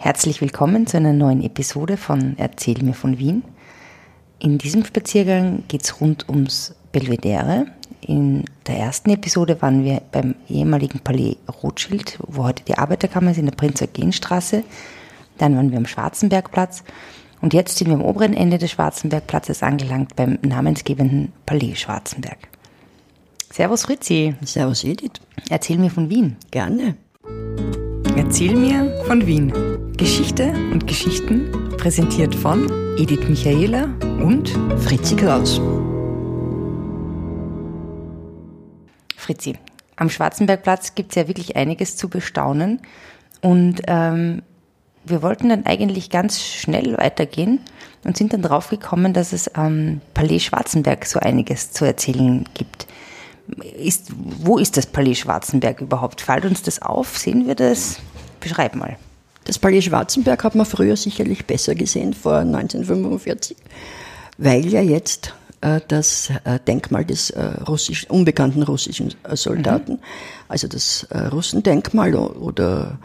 Herzlich willkommen zu einer neuen Episode von Erzähl mir von Wien. In diesem Spaziergang geht es rund ums Belvedere. In der ersten Episode waren wir beim ehemaligen Palais Rothschild, wo heute die Arbeiterkammer ist, in der Prinz-Eugen-Straße. Dann waren wir am Schwarzenbergplatz. Und jetzt sind wir am oberen Ende des Schwarzenbergplatzes angelangt beim namensgebenden Palais Schwarzenberg. Servus Fritzi. Servus Edith. Erzähl mir von Wien. Gerne. Erzähl mir von Wien. Geschichte und Geschichten präsentiert von Edith Michaela und Fritzi Kraus. Fritzi, am Schwarzenbergplatz gibt es ja wirklich einiges zu bestaunen und ähm, wir wollten dann eigentlich ganz schnell weitergehen und sind dann draufgekommen, dass es am Palais Schwarzenberg so einiges zu erzählen gibt. Ist, wo ist das Palais Schwarzenberg überhaupt? Fällt uns das auf? Sehen wir das? Beschreib mal. Das Palais Schwarzenberg hat man früher sicherlich besser gesehen, vor 1945, weil ja jetzt äh, das äh, Denkmal des äh, russisch, unbekannten russischen Soldaten, mhm. also das Russendenkmal oder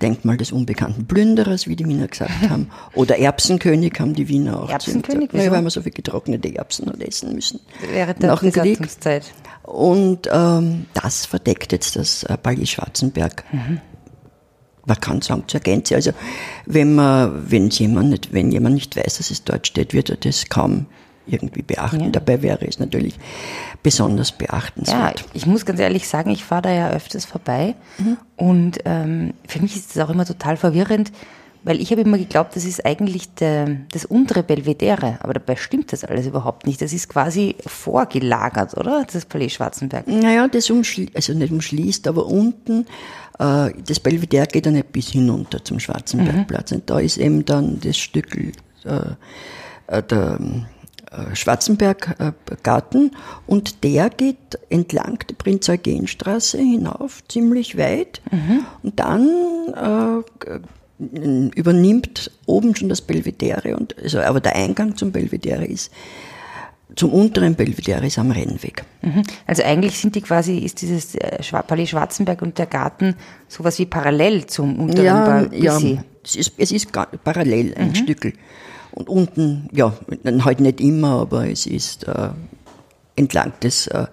Denkmal des unbekannten Plünderers, wie die Wiener gesagt haben. Oder Erbsenkönig haben die Wiener auch. Erbsenkönig? Ja, weil man so viel getrocknete Erbsen hat essen müssen. Während der Nach Besatzungszeit. Und ähm, das verdeckt jetzt das Palais Schwarzenberg. Mhm. Man kann sagen zur Gänze. Also wenn man, wenn jemand nicht, wenn jemand nicht weiß, dass es dort steht, wird er das kaum irgendwie beachten. Ja. Dabei wäre es natürlich besonders beachtenswert. Ja, ich muss ganz ehrlich sagen, ich fahre da ja öfters vorbei mhm. und ähm, für mich ist es auch immer total verwirrend, weil ich habe immer geglaubt, das ist eigentlich der, das untere Belvedere, aber dabei stimmt das alles überhaupt nicht. Das ist quasi vorgelagert, oder? Das Palais Schwarzenberg. Naja, das umschließt, also nicht umschließt, aber unten, äh, das Belvedere geht dann nicht bis hinunter zum Schwarzenbergplatz. Mhm. Und da ist eben dann das Stück äh, äh der äh, Schwarzenberggarten und der geht entlang der Prinz-Eugen-Straße hinauf, ziemlich weit. Mhm. Und dann äh, übernimmt oben schon das Belvedere, und, also, aber der Eingang zum Belvedere ist zum unteren Belvedere ist am Rennweg. Mhm. Also eigentlich sind die quasi, ist dieses äh, Palais Schwarzenberg und der Garten sowas wie parallel zum unteren ja, ja, es ist, es ist parallel ein mhm. Stückel. Und unten, ja, halt nicht immer, aber es ist äh, entlang des äh,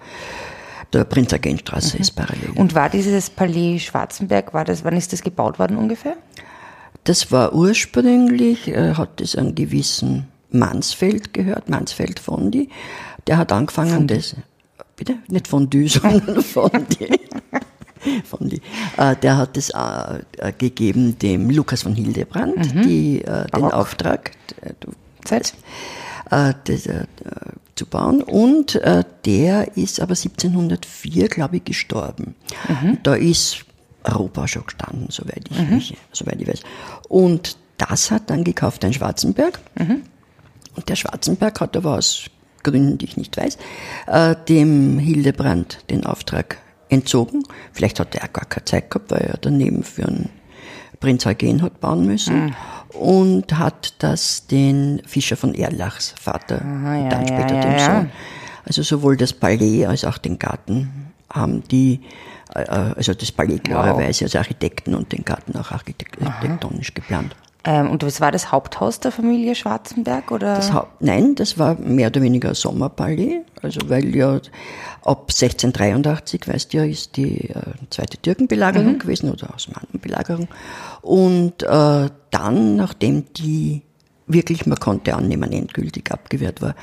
der Prinz-Eugen-Straße mhm. ist parallel. Und war dieses Palais Schwarzenberg, war das, wann ist das gebaut worden ungefähr? Das war ursprünglich, äh, hat es einen gewissen Mansfeld gehört, Mansfeld Fondi. Der hat angefangen, Fondi. das, bitte? Nicht Fondue, sondern Fondi. Fondi. Äh, der hat es äh, äh, gegeben dem Lukas von Hildebrand, mhm. die, äh, den Auftrag, äh, du, Zeit. Äh, das, zu bauen. Und der ist aber 1704, glaube ich, gestorben. Mhm. Da ist Europa schon gestanden, soweit ich, mhm. mich, soweit ich weiß. Und das hat dann gekauft ein Schwarzenberg. Mhm. Und der Schwarzenberg hat aber aus Gründen, die ich nicht weiß, dem Hildebrand den Auftrag entzogen. Vielleicht hat er gar keine Zeit gehabt, weil er daneben für einen Prinz Eugen hat bauen müssen. Mhm. Und hat das den Fischer von Erlachs Vater, Aha, ja, dann später ja, dem ja, Sohn. Also sowohl das Palais als auch den Garten haben die, äh, also das Palais klarerweise als Architekten und den Garten auch architektonisch geplant. Ähm, und was war das Haupthaus der Familie Schwarzenberg? Oder? Das Nein, das war mehr oder weniger ein Sommerpalais. Also weil ja ab 1683, weißt du ja, ist die äh, zweite Türkenbelagerung mhm. gewesen oder Osmanenbelagerung. Und äh, dann, nachdem die wirklich, man konnte annehmen, endgültig abgewehrt war,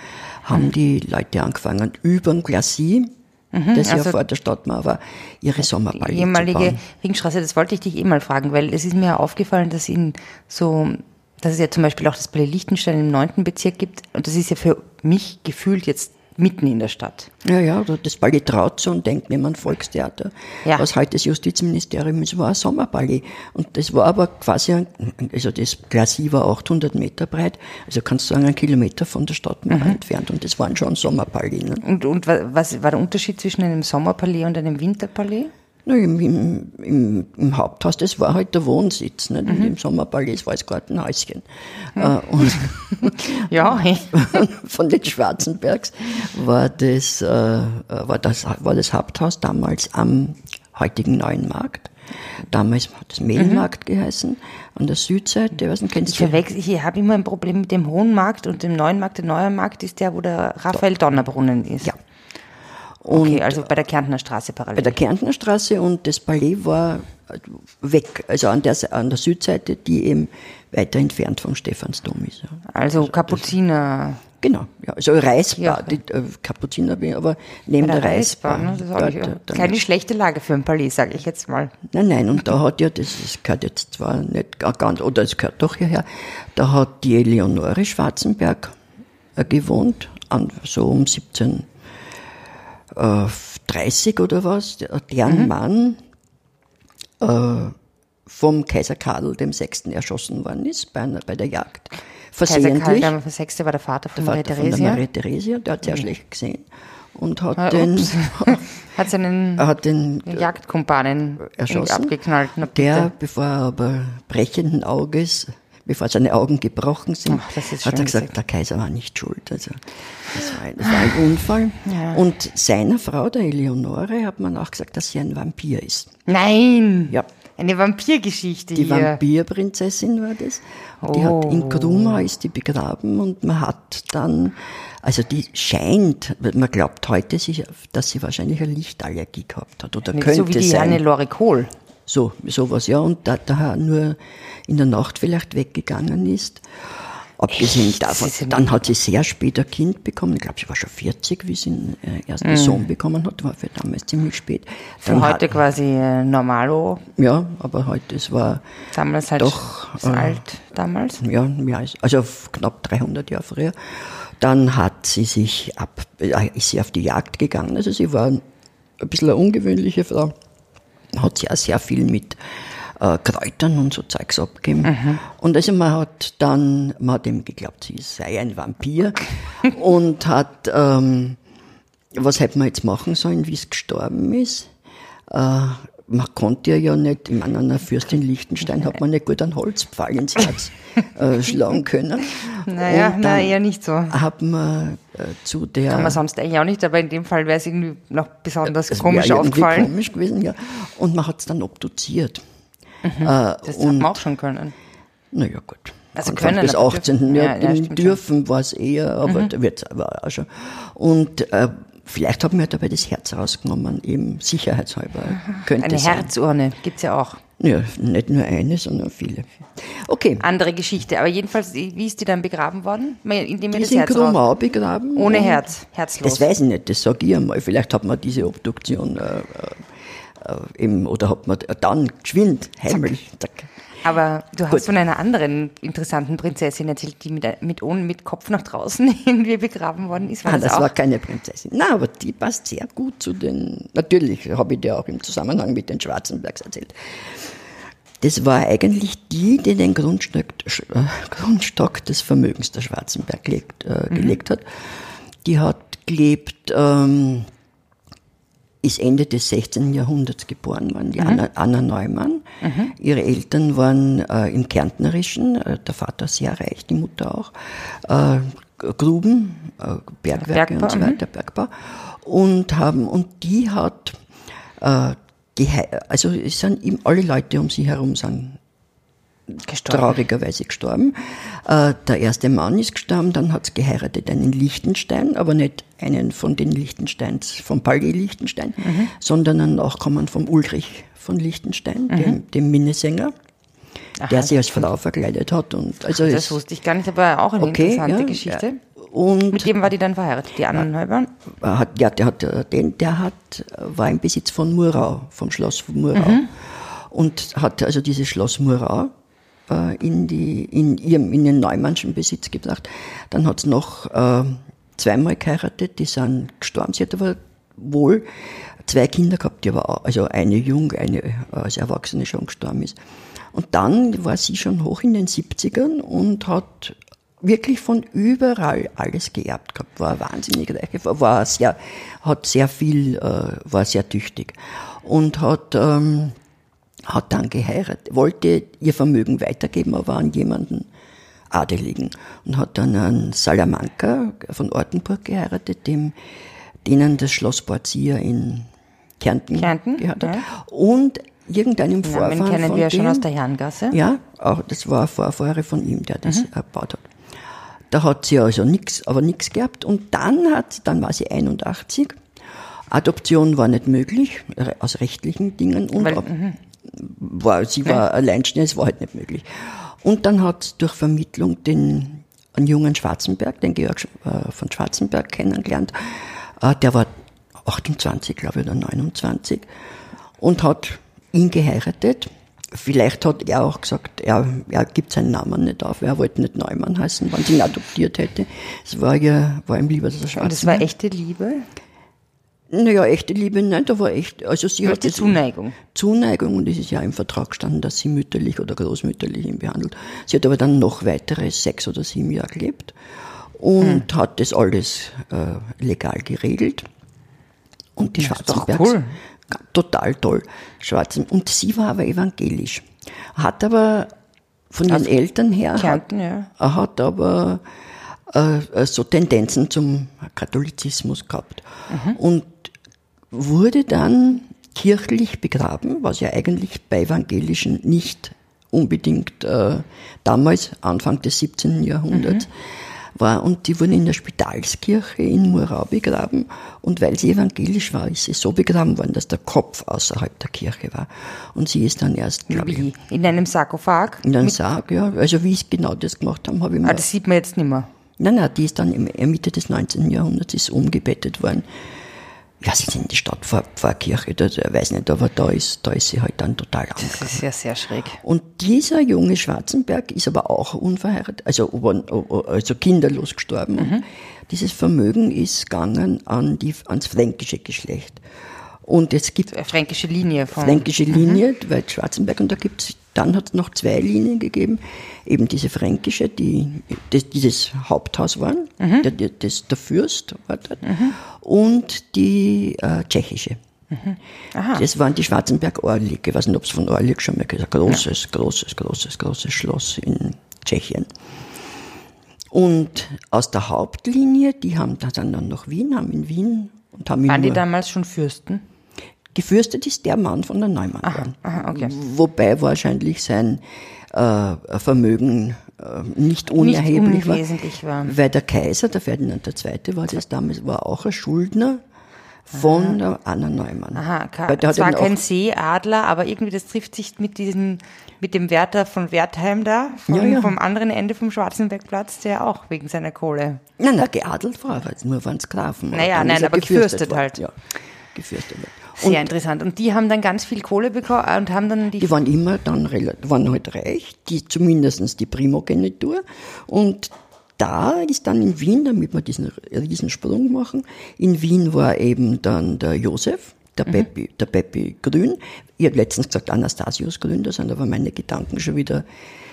haben mhm. die Leute angefangen, über den Glacis mhm, das also ja vor der Stadtmauer war, ihre Sommerballet Die ehemalige Ringstraße, das wollte ich dich eh mal fragen, weil es ist mir ja aufgefallen, dass in so, dass es ja zum Beispiel auch das Palais Liechtenstein im neunten Bezirk gibt und das ist ja für mich gefühlt jetzt mitten in der Stadt. Ja, ja, das Ballett traut so und denkt, nehmen Volkstheater, ja. was heute das Justizministerium ist, war ein Sommerballett. Und das war aber quasi, ein, also das Glacis war 800 Meter breit, also kannst du sagen, ein Kilometer von der Stadt mhm. entfernt und das waren schon Sommerpalais. Ne? Und, und was war der Unterschied zwischen einem Sommerpalais und einem Winterpalais? Na, im, im, im, im, Haupthaus, das war halt der Wohnsitz, nicht? Mhm. Im Sommerpalais war das Gartenhäuschen. Mhm. Äh, und ja, von den Schwarzenbergs war das, äh, war, das, war das Haupthaus damals am heutigen Neuen Markt. Damals hat es Mehlmarkt geheißen, an der Südseite. Was kennst Ich verwechsel, ich habe immer ein Problem mit dem Hohen Markt und dem Neuen Markt. Der Neue Markt ist der, wo der Raphael Donnerbrunnen ist. Ja. Okay, also bei der Kärntner Straße parallel. bei der Kärntner Straße und das Palais war weg, also an der, an der Südseite, die eben weiter entfernt vom Stephansdom ist. Ja. also Kapuziner. Genau, ja, also Reisbar, Ja. die äh, Kapuziner, bin ich, aber neben der, Reisbar. ne? Das da- da- da- keine schlechte Lage für ein Palais, sage ich jetzt mal. Nein, nein, und da hat ja, das, das gehört jetzt zwar nicht ga- ganz, oder es gehört doch hierher, da hat die Eleonore Schwarzenberg äh, gewohnt, an, so um 1730 oder was, der- deren Mhm. Mann äh, vom Kaiser Karl dem Sechsten erschossen worden ist bei, einer, bei der Jagd. Kaiser Karl Versehentlich. der VI. war der Vater von Der Maria Vater von der Theresia. Maria Theresia, der hat sehr schlecht gesehen und hat Ah, den. Hat seinen hat den Jagdkumpanen erschossen. abgeknallt. Der, bevor er aber brechenden Auges, bevor seine Augen gebrochen sind, Ach, hat er gesagt, der Kaiser war nicht schuld. Also das war ein, das war ein Unfall. Und seiner Frau, der Eleonore, hat man auch gesagt, dass sie ein Vampir ist. Nein! Ja. Eine Vampirgeschichte Die hier. Vampirbrinzessin war das. Und Die hat Oh. in Krumau ist die begraben und man hat dann, also die scheint, man glaubt heute, dass sie wahrscheinlich eine Lichtallergie gehabt hat oder Nicht könnte so wie die sein. Hannelore Kohl. So, sowas, ja. Und da, da nur in der Nacht vielleicht weggegangen ist. Abgesehen Echt? davon, dann hat sie sehr spät ein Kind bekommen. Ich glaube, sie war schon 40, wie sie den äh, ersten Sohn bekommen hat. War für damals ziemlich spät. Für Dann heute hat, quasi äh, Normalo. ja, aber heute, es war, Damals halt Doch, äh, alt damals. ja, mehr als, also knapp 300 Jahre früher. Dann hat sie sich ab, äh, ist sie auf die Jagd gegangen. Also sie war ein bisschen eine ungewöhnliche Frau. Hat auch sehr viel mit äh, Kräutern und so Zeugs abgegeben. Und also man hat dann, man hat ihm geglaubt, sie sei ein Vampir und hat, ähm, was hätte man jetzt machen sollen, wie es gestorben ist? Äh, man konnte ja nicht, ich meine, einer Fürstin Liechtenstein hat man nicht gut einen Holzpfahl ins Herz äh, schlagen können. Naja, na, eher nicht so. hat man äh, zu der... Kann man sonst eigentlich auch nicht, aber in dem Fall wäre es irgendwie noch besonders es komisch aufgefallen. komisch gewesen, ja. Und man hat es dann obduziert. Äh, Das hat und man auch schon können. Naja, gut. Also Anfang können, aber 18. dürfen- Ja, ja, dürfen war es eher, aber da wird's aber auch schon. Und äh, vielleicht haben wir dabei das Herz rausgenommen, eben sicherheitshalber. Könnte Eine sein. Herzurne gibt's ja auch. Ja, nicht nur eine, sondern viele. Okay, Andere Geschichte. Aber jedenfalls, wie ist die dann begraben worden? Indem die das in Herz raus... Krumau begraben. Ohne Herz, herzlos. Das weiß ich nicht, das sage ich einmal. Vielleicht hat man diese Obduktion äh, äh, eben, oder hat man dann geschwind, heimlich, zack. Aber du Gut. hast von einer anderen interessanten Prinzessin erzählt, die mit, mit, mit Kopf nach draußen irgendwie begraben worden ist. War Ah, das, das war keine Prinzessin. Na, aber die passt sehr gut zu den. Natürlich habe ich dir auch im Zusammenhang mit den Schwarzenbergs erzählt. Das war eigentlich die, die den Grundstock, äh, Grundstock des Vermögens der Schwarzenberg legt, äh, gelegt hat. Die hat gelebt, ähm, ist Ende des 16. Jahrhunderts geboren worden, die Anna, Anna Neumann. Ihre Eltern waren äh, im Kärntnerischen, äh, der Vater sehr reich, die Mutter auch, äh, Gruben, äh, Bergwerke Bergbau, und so weiter, Bergbau. Und haben, und die hat, äh, also es sind ihm alle Leute um sie herum sind gestorben. traurigerweise gestorben. Äh, der erste Mann ist gestorben, dann hat sie geheiratet einen Liechtenstein, aber nicht einen von den Liechtensteins, vom Palais Liechtenstein, Mhm. sondern einen Nachkommen vom Ulrich von Liechtenstein, dem, dem Minnesänger, der sie als Frau verkleidet hat. Und also Das es- wusste ich gar nicht, aber auch eine okay, interessante ja, Geschichte. ja. Und Mit dem war die dann verheiratet, die anderen Neubauern? hat, ja, der hat, äh, den, der hat, äh, war im Besitz von Murau, vom Schloss von Murau. Und hat also dieses Schloss Murau äh, in, die, in, ihrem, in den Neumannschen Besitz gebracht. Dann hat es noch äh, zweimal geheiratet, die sind gestorben. Sie hat aber wohl zwei Kinder gehabt, die aber auch, also eine jung, eine äh, als Erwachsene schon gestorben ist. Und dann war sie schon hoch in den 70ern und hat wirklich von überall alles geerbt gehabt, war wahnsinnig reich, war- war sehr, hat sehr viel, äh, war sehr tüchtig und hat, ähm, hat dann geheiratet, wollte ihr Vermögen weitergeben, aber an jemanden Adeligen und hat dann einen Salamanca von Ortenburg geheiratet, dem, denen das Schloss Borzia in Kärnten, Kärnten, gehört hat. ja. Und irgendeinem Den Vorfahren Namen kennen von wir ja schon dem, aus der Herrengasse. Ja, auch das war ein Vorfahre von ihm, der Mhm. das erbaut hat. Da hat sie also nichts, aber nichts gehabt. Und dann hat, dann war sie 81. Adoption war nicht möglich, aus rechtlichen Dingen. Und Weil- war, sie war alleinstehend, es war halt nicht möglich. Und dann hat sie durch Vermittlung den einen jungen Schwarzenberg, den Georg äh, von Schwarzenberg kennengelernt. Äh, Der war 28, glaube ich, oder 29 und hat ihn geheiratet. Vielleicht hat er auch gesagt, er, er gibt seinen Namen nicht auf, er wollte nicht Neumann heißen, wenn sie ihn adoptiert hätte. Es war ja, war ihm lieber, dass er Und Schwarzenberg. das war echte Liebe? Naja, echte Liebe nicht, aber echt, also sie hat das- Zuneigung. Zuneigung und es ist ja im Vertrag gestanden, dass sie mütterlich oder großmütterlich ihn behandelt. Sie hat aber dann noch weitere sechs oder sieben Jahre gelebt und Hm. hat das alles äh, legal geregelt. Und die Ja, Schwarzenbergs, cool. total toll. Schwarzen, und sie war aber evangelisch. Hat aber von ihren Eltern her, hat, Kärnten, ja. er hat aber äh, so Tendenzen zum Katholizismus gehabt. Und wurde dann kirchlich begraben, was ja eigentlich bei Evangelischen nicht unbedingt äh, damals, Anfang des 17. Jahrhunderts, war. Und die wurden in der Spitalskirche in Murau begraben. Und weil sie evangelisch war, ist sie so begraben worden, dass der Kopf außerhalb der Kirche war. Und sie ist dann erst, glaube ich? In einem Sarkophag? in einem Sarg, ja. Also wie sie genau das gemacht haben, habe ich Ah, mir das sieht man jetzt nicht mehr. Nein, nein, die ist dann im Mitte des 19. Jahrhunderts ist umgebettet worden. Ja, sie sind in die Stadtpfarrkirche, das ich weiß nicht, aber da ist, da ist sie halt dann total Das angegangen. ist ja sehr schräg. Und dieser junge Schwarzenberg ist aber auch unverheiratet, also, also kinderlos gestorben. Und dieses Vermögen ist gegangen an die, ans fränkische Geschlecht. Und es gibt fränkische Linie von. fränkische Linie, weil Schwarzenberg, und da gibt's, dann hat es noch zwei Linien gegeben, eben diese fränkische, die das, dieses Haupthaus waren, der, der, das, der Fürst war dort, und die äh, tschechische. Das waren die Schwarzenberg-Orlik. Ich weiß nicht, ob es von Orlik schon mal gesagt Großes, großes, großes, großes Schloss in Tschechien. Und aus der Hauptlinie, die haben dann dann nach Wien, haben in Wien und haben Waren die damals schon Fürsten? Gefürstet ist der Mann von der Neumann. geworden. aha, okay. Wobei wahrscheinlich sein äh, Vermögen äh, nicht unerheblich unwesentlich war. Weil der Kaiser, der Ferdinand II., war das damals, war auch ein Schuldner von der Anna Neumann. Aha, hat zwar eben kein Seeadler, aber irgendwie das trifft sich mit diesem, mit dem Wärter von Wertheim da, vom, Ja, ja. vom anderen Ende vom Schwarzenbergplatz, der auch wegen seiner Kohle. nein, nein, geadelt war er, nur waren es Grafen. Naja, nein, er aber gefürstet worden. halt. Ja, gefürstet. worden. Sehr interessant. Und die haben dann ganz viel Kohle bekommen und haben dann die, Die waren immer dann relativ, waren halt reich, die zumindestens die Primogenitur. Und da ist dann in Wien, damit wir diesen Riesensprung machen, in Wien war eben dann der Josef, Mhm. der Peppi, der Peppi Grün. Ich habe letztens gesagt Anastasius Grün, da sind aber meine Gedanken schon wieder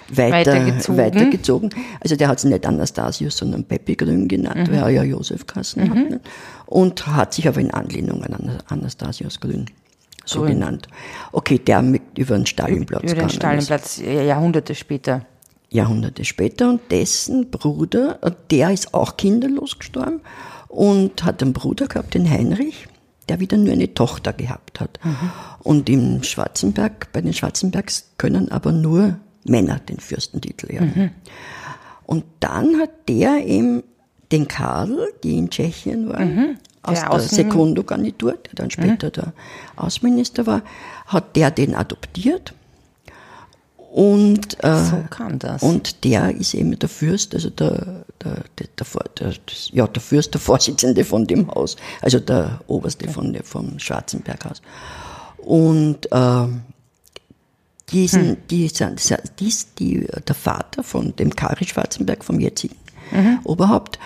weiter, Weitergezogen. weitergezogen. Also der hat es nicht Anastasius, sondern Peppi Grün genannt, Mhm. weil er ja Josef Kassen hat. Ne? Und hat sich aber in Anlehnung an Ana- Anastasius Grün so Grün. genannt. Okay, der mit über den Stalinplatz über den. Stalinplatz Jahrhunderte später. Jahrhunderte später und dessen Bruder, der ist auch kinderlos gestorben und hat einen Bruder gehabt, den Heinrich, der wieder nur eine Tochter gehabt hat. Und im Schwarzenberg, bei den Schwarzenbergs können aber nur Männer den Fürstentitel erben. Und dann hat der eben den Karl, die in Tschechien war, aus Der der Sekundogarnitur, der dann später der Außenminister war, hat der den adoptiert. Und, äh, So kam das. und der ist eben der Fürst, also der, der, der, der, ja, der Fürst, der Vorsitzende von dem Haus, also der Oberste von der, vom Schwarzenberghaus. Und ähm, diesen, die, sind- dies, die, der Vater von dem Kari Schwarzenberg, vom jetzigen Oberhaupt,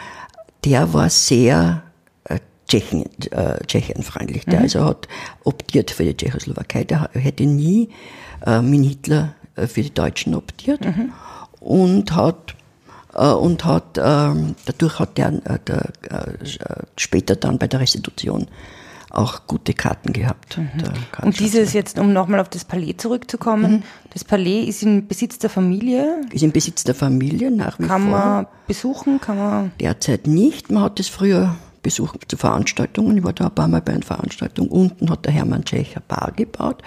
der war sehr äh, Tschechien, äh, tschechienfreundlich. Der also hat optiert für die Tschechoslowakei. Der hätte nie äh, mit Hitler äh, für die Deutschen optiert. Und hat äh, und hat ähm, dadurch hat der, äh, der äh, später dann bei der Restitution auch gute Karten gehabt. Karl Und dieses jetzt, um nochmal auf das Palais zurückzukommen, das Palais ist im Besitz der Familie. ist im Besitz der Familie nach wie Kann vor. man besuchen, kann man. Derzeit nicht. Man hat es früher Besuch zu Veranstaltungen. Ich war da ein paar Mal bei einer Veranstaltung. Unten hat der Hermann Tschecher Bar gebaut.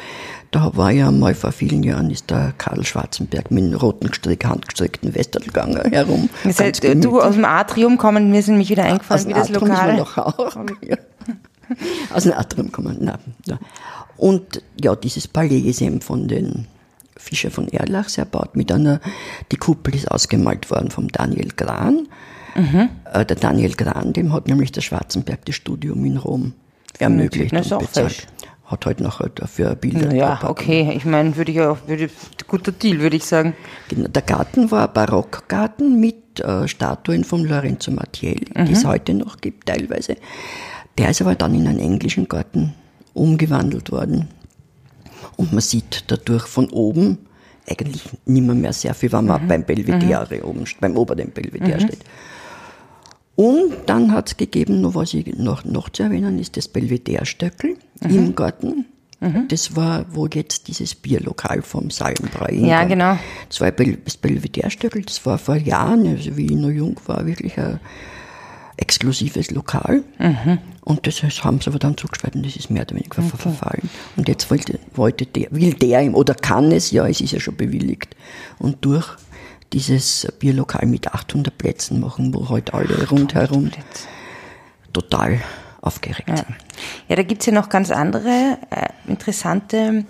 Da war ja mal vor vielen Jahren ist der Karl Schwarzenberg mit einem roten Strick, handgestrickten Westerlganger herum. Das heißt, du aus dem Atrium kommen, mir sind mich wieder eingefallen, wie das Atrium Lokal. Noch auch. Ja. Aus dem Atrium kommen. Nein, ja. Und ja, dieses Palais ist eben von den Fischer von Erlachs erbaut mit einer, die Kuppel ist ausgemalt worden vom Daniel Gran. Mhm. Äh, der Daniel Gran, dem hat nämlich der Schwarzenberg das Studium in Rom ermöglicht Das ist und auch bezahlt. fesch. Hat halt nachher dafür Bilder Ja, okay. Ich meine, würde ich auch, würde, guter Deal, würde ich sagen. Genau, Der Garten war ein Barockgarten mit äh, Statuen von Lorenzo Mattielli, die Mhm. es heute noch gibt teilweise. Der ist aber dann in einen englischen Garten umgewandelt worden. Und man sieht dadurch von oben eigentlich nimmer mehr sehr viel, wenn Mhm. man beim Belvedere oben, st- beim oberen Belvedere steht. Und dann hat es gegeben, noch was ich noch, noch zu erwähnen, ist das Belvedere-Stöckel Mhm. im Garten. Das war, wo jetzt dieses Bierlokal vom Salmbräu Ja, genau. Das war das Belvedere-Stöckel, das war vor Jahren, also wie ich noch jung war, wirklich ein exklusives Lokal. Und das haben sie aber dann zugespalten, das ist mehr oder weniger ver- verfallen. Und jetzt wollte, wollte der, will der ihm, oder kann es, ja, es ist ja schon bewilligt. Und durch dieses Bierlokal mit 800 Plätzen machen, wo halt alle rundherum total aufgeregt Ja, sind. ja da gibt's ja noch ganz andere äh, interessante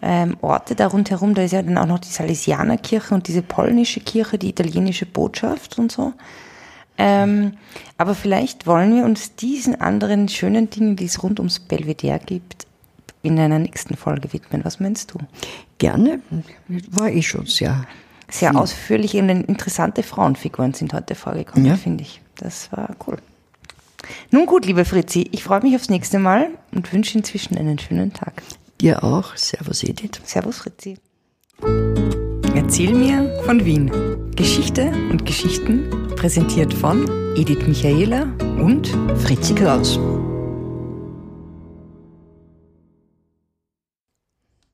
ähm, Orte da rundherum. Da ist ja dann auch noch die Salesianerkirche und diese polnische Kirche, die italienische Botschaft und so. Ähm, aber vielleicht wollen wir uns diesen anderen schönen Dingen, die es rund ums Belvedere gibt, in einer nächsten Folge widmen. Was meinst du? Gerne, war eh schon sehr Sehr ausführlich und interessante Frauenfiguren sind heute vorgekommen, Ja. finde ich. Das war cool. Nun gut, liebe Fritzi, ich freue mich aufs nächste Mal und wünsche inzwischen einen schönen Tag. Dir auch. Servus Edith. Servus, Fritzi. Erzähl mir von Wien. Geschichte und Geschichten präsentiert von Edith Michaela und Fritzi Kraus.